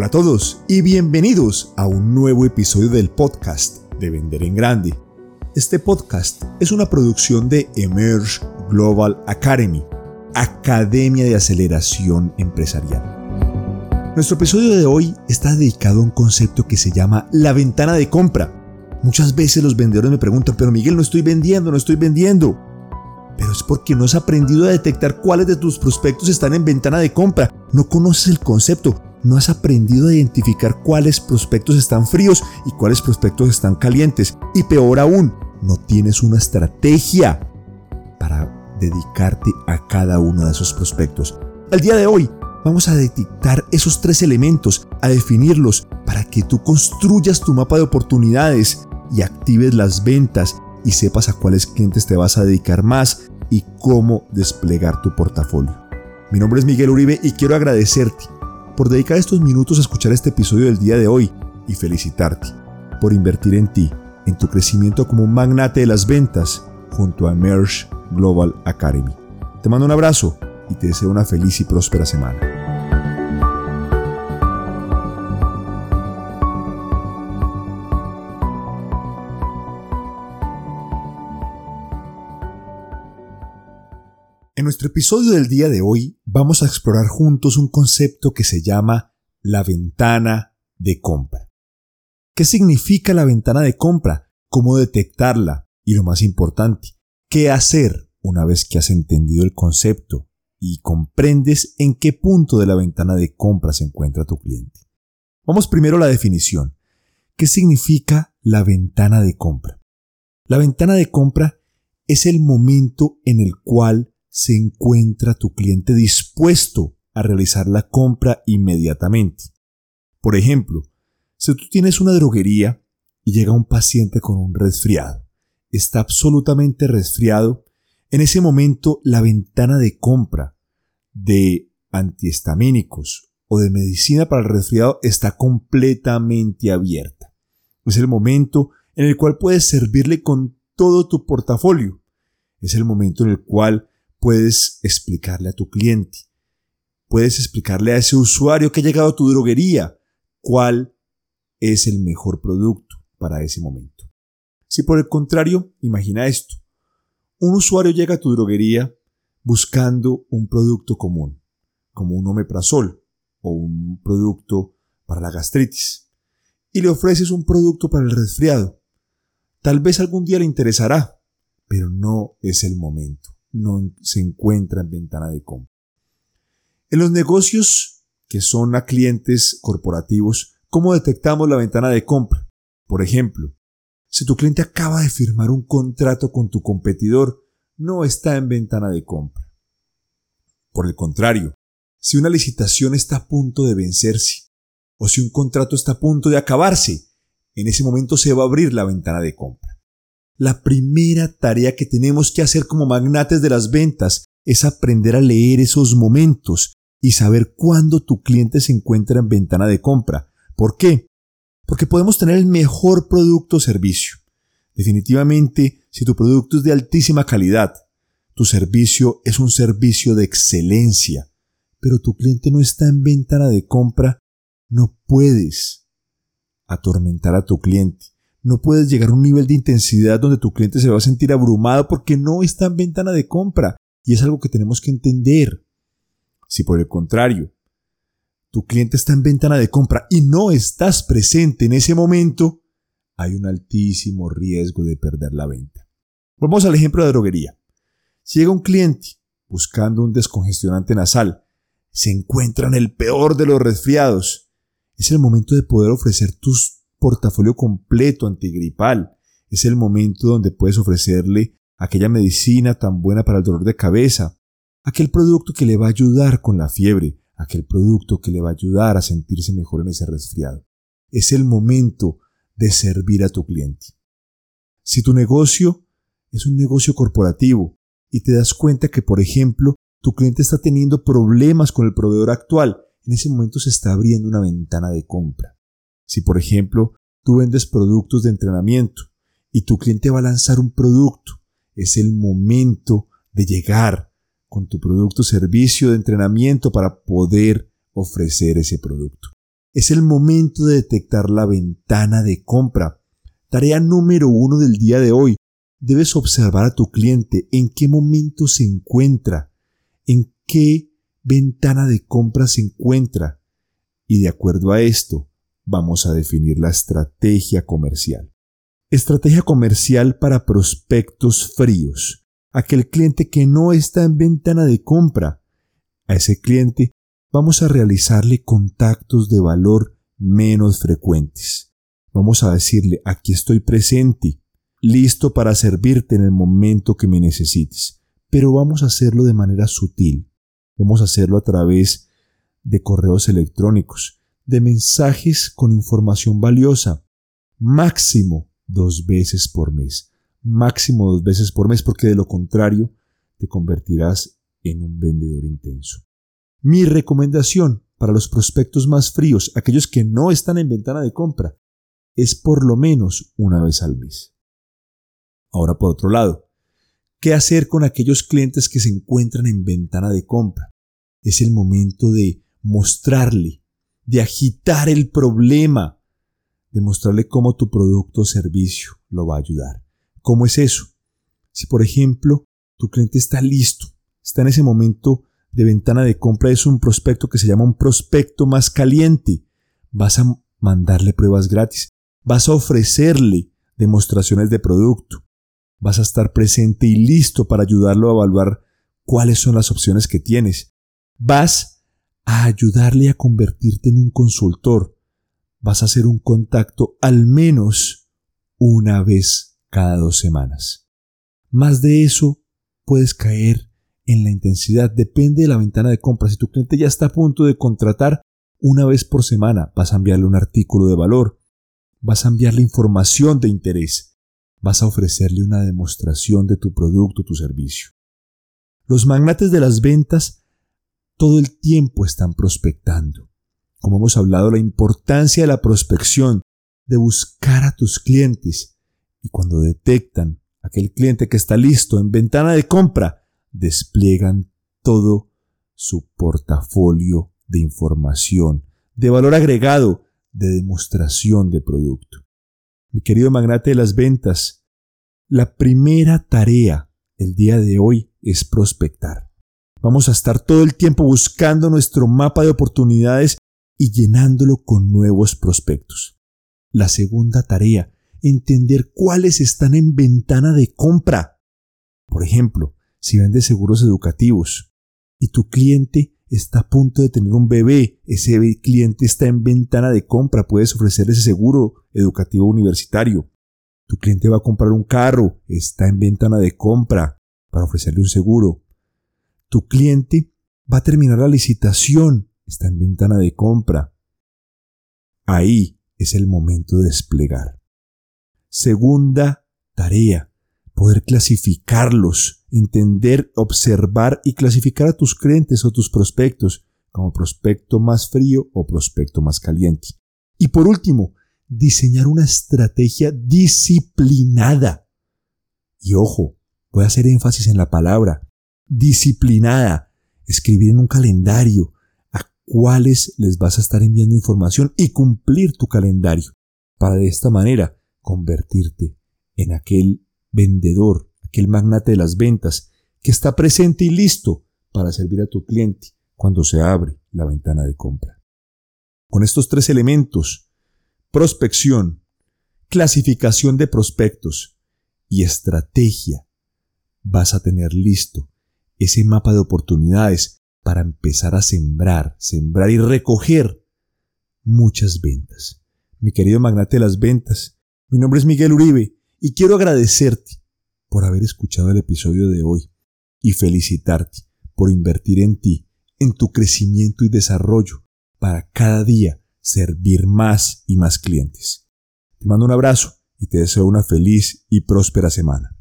Hola a todos y bienvenidos a un nuevo episodio del podcast de Vender en Grande. Este podcast es una producción de Emerge Global Academy, Academia de Aceleración Empresarial. Nuestro episodio de hoy está dedicado a un concepto que se llama la ventana de compra. Muchas veces los vendedores me preguntan, pero Miguel, no estoy vendiendo, no estoy vendiendo pero es porque no has aprendido a detectar cuáles de tus prospectos están en ventana de compra. No conoces el concepto, no has aprendido a identificar cuáles prospectos están fríos y cuáles prospectos están calientes. Y peor aún, no tienes una estrategia para dedicarte a cada uno de esos prospectos. Al día de hoy vamos a detectar esos tres elementos, a definirlos para que tú construyas tu mapa de oportunidades y actives las ventas y sepas a cuáles clientes te vas a dedicar más y cómo desplegar tu portafolio. Mi nombre es Miguel Uribe y quiero agradecerte por dedicar estos minutos a escuchar este episodio del día de hoy y felicitarte por invertir en ti, en tu crecimiento como magnate de las ventas junto a Emerge Global Academy. Te mando un abrazo y te deseo una feliz y próspera semana. En nuestro episodio del día de hoy vamos a explorar juntos un concepto que se llama la ventana de compra. ¿Qué significa la ventana de compra? ¿Cómo detectarla? Y lo más importante, ¿qué hacer una vez que has entendido el concepto y comprendes en qué punto de la ventana de compra se encuentra tu cliente? Vamos primero a la definición. ¿Qué significa la ventana de compra? La ventana de compra es el momento en el cual se encuentra tu cliente dispuesto a realizar la compra inmediatamente. Por ejemplo, si tú tienes una droguería y llega un paciente con un resfriado, está absolutamente resfriado, en ese momento la ventana de compra de antihistamínicos o de medicina para el resfriado está completamente abierta. Es el momento en el cual puedes servirle con todo tu portafolio. Es el momento en el cual puedes explicarle a tu cliente, puedes explicarle a ese usuario que ha llegado a tu droguería cuál es el mejor producto para ese momento. Si por el contrario, imagina esto, un usuario llega a tu droguería buscando un producto común, como un omeprazol o un producto para la gastritis, y le ofreces un producto para el resfriado. Tal vez algún día le interesará, pero no es el momento no se encuentra en ventana de compra. En los negocios que son a clientes corporativos, ¿cómo detectamos la ventana de compra? Por ejemplo, si tu cliente acaba de firmar un contrato con tu competidor, no está en ventana de compra. Por el contrario, si una licitación está a punto de vencerse o si un contrato está a punto de acabarse, en ese momento se va a abrir la ventana de compra. La primera tarea que tenemos que hacer como magnates de las ventas es aprender a leer esos momentos y saber cuándo tu cliente se encuentra en ventana de compra. ¿Por qué? Porque podemos tener el mejor producto o servicio. Definitivamente, si tu producto es de altísima calidad, tu servicio es un servicio de excelencia, pero tu cliente no está en ventana de compra, no puedes atormentar a tu cliente. No puedes llegar a un nivel de intensidad donde tu cliente se va a sentir abrumado porque no está en ventana de compra. Y es algo que tenemos que entender. Si por el contrario, tu cliente está en ventana de compra y no estás presente en ese momento, hay un altísimo riesgo de perder la venta. Vamos al ejemplo de droguería. Si llega un cliente buscando un descongestionante nasal, se encuentra en el peor de los resfriados. Es el momento de poder ofrecer tus portafolio completo antigripal. Es el momento donde puedes ofrecerle aquella medicina tan buena para el dolor de cabeza, aquel producto que le va a ayudar con la fiebre, aquel producto que le va a ayudar a sentirse mejor en ese resfriado. Es el momento de servir a tu cliente. Si tu negocio es un negocio corporativo y te das cuenta que, por ejemplo, tu cliente está teniendo problemas con el proveedor actual, en ese momento se está abriendo una ventana de compra. Si, por ejemplo, tú vendes productos de entrenamiento y tu cliente va a lanzar un producto, es el momento de llegar con tu producto o servicio de entrenamiento para poder ofrecer ese producto. Es el momento de detectar la ventana de compra. Tarea número uno del día de hoy. Debes observar a tu cliente en qué momento se encuentra, en qué ventana de compra se encuentra. Y de acuerdo a esto, vamos a definir la estrategia comercial. Estrategia comercial para prospectos fríos. Aquel cliente que no está en ventana de compra. A ese cliente vamos a realizarle contactos de valor menos frecuentes. Vamos a decirle, aquí estoy presente, listo para servirte en el momento que me necesites. Pero vamos a hacerlo de manera sutil. Vamos a hacerlo a través de correos electrónicos, de mensajes con información valiosa. Máximo dos veces por mes. Máximo dos veces por mes porque de lo contrario te convertirás en un vendedor intenso. Mi recomendación para los prospectos más fríos, aquellos que no están en ventana de compra, es por lo menos una vez al mes. Ahora, por otro lado, ¿qué hacer con aquellos clientes que se encuentran en ventana de compra? Es el momento de mostrarle, de agitar el problema, de mostrarle cómo tu producto o servicio lo va a ayudar. ¿Cómo es eso? Si, por ejemplo, tu cliente está listo, está en ese momento de ventana de compra es un prospecto que se llama un prospecto más caliente. Vas a mandarle pruebas gratis. Vas a ofrecerle demostraciones de producto. Vas a estar presente y listo para ayudarlo a evaluar cuáles son las opciones que tienes. Vas a ayudarle a convertirte en un consultor. Vas a hacer un contacto al menos una vez cada dos semanas. Más de eso puedes caer en la intensidad depende de la ventana de compra. Si tu cliente ya está a punto de contratar, una vez por semana vas a enviarle un artículo de valor, vas a enviarle información de interés, vas a ofrecerle una demostración de tu producto, tu servicio. Los magnates de las ventas todo el tiempo están prospectando. Como hemos hablado, la importancia de la prospección, de buscar a tus clientes y cuando detectan aquel cliente que está listo en ventana de compra, despliegan todo su portafolio de información, de valor agregado, de demostración de producto. Mi querido magnate de las ventas, la primera tarea el día de hoy es prospectar. Vamos a estar todo el tiempo buscando nuestro mapa de oportunidades y llenándolo con nuevos prospectos. La segunda tarea, entender cuáles están en ventana de compra. Por ejemplo, si vendes seguros educativos y tu cliente está a punto de tener un bebé, ese cliente está en ventana de compra, puedes ofrecer ese seguro educativo universitario. Tu cliente va a comprar un carro, está en ventana de compra para ofrecerle un seguro. Tu cliente va a terminar la licitación, está en ventana de compra. Ahí es el momento de desplegar. Segunda tarea, poder clasificarlos, entender, observar y clasificar a tus clientes o tus prospectos como prospecto más frío o prospecto más caliente. Y por último, diseñar una estrategia disciplinada. Y ojo, voy a hacer énfasis en la palabra disciplinada. Escribir en un calendario a cuáles les vas a estar enviando información y cumplir tu calendario para de esta manera convertirte en aquel vendedor, aquel magnate de las ventas, que está presente y listo para servir a tu cliente cuando se abre la ventana de compra. Con estos tres elementos, prospección, clasificación de prospectos y estrategia, vas a tener listo ese mapa de oportunidades para empezar a sembrar, sembrar y recoger muchas ventas. Mi querido magnate de las ventas, mi nombre es Miguel Uribe y quiero agradecerte por haber escuchado el episodio de hoy y felicitarte por invertir en ti, en tu crecimiento y desarrollo para cada día servir más y más clientes. Te mando un abrazo y te deseo una feliz y próspera semana.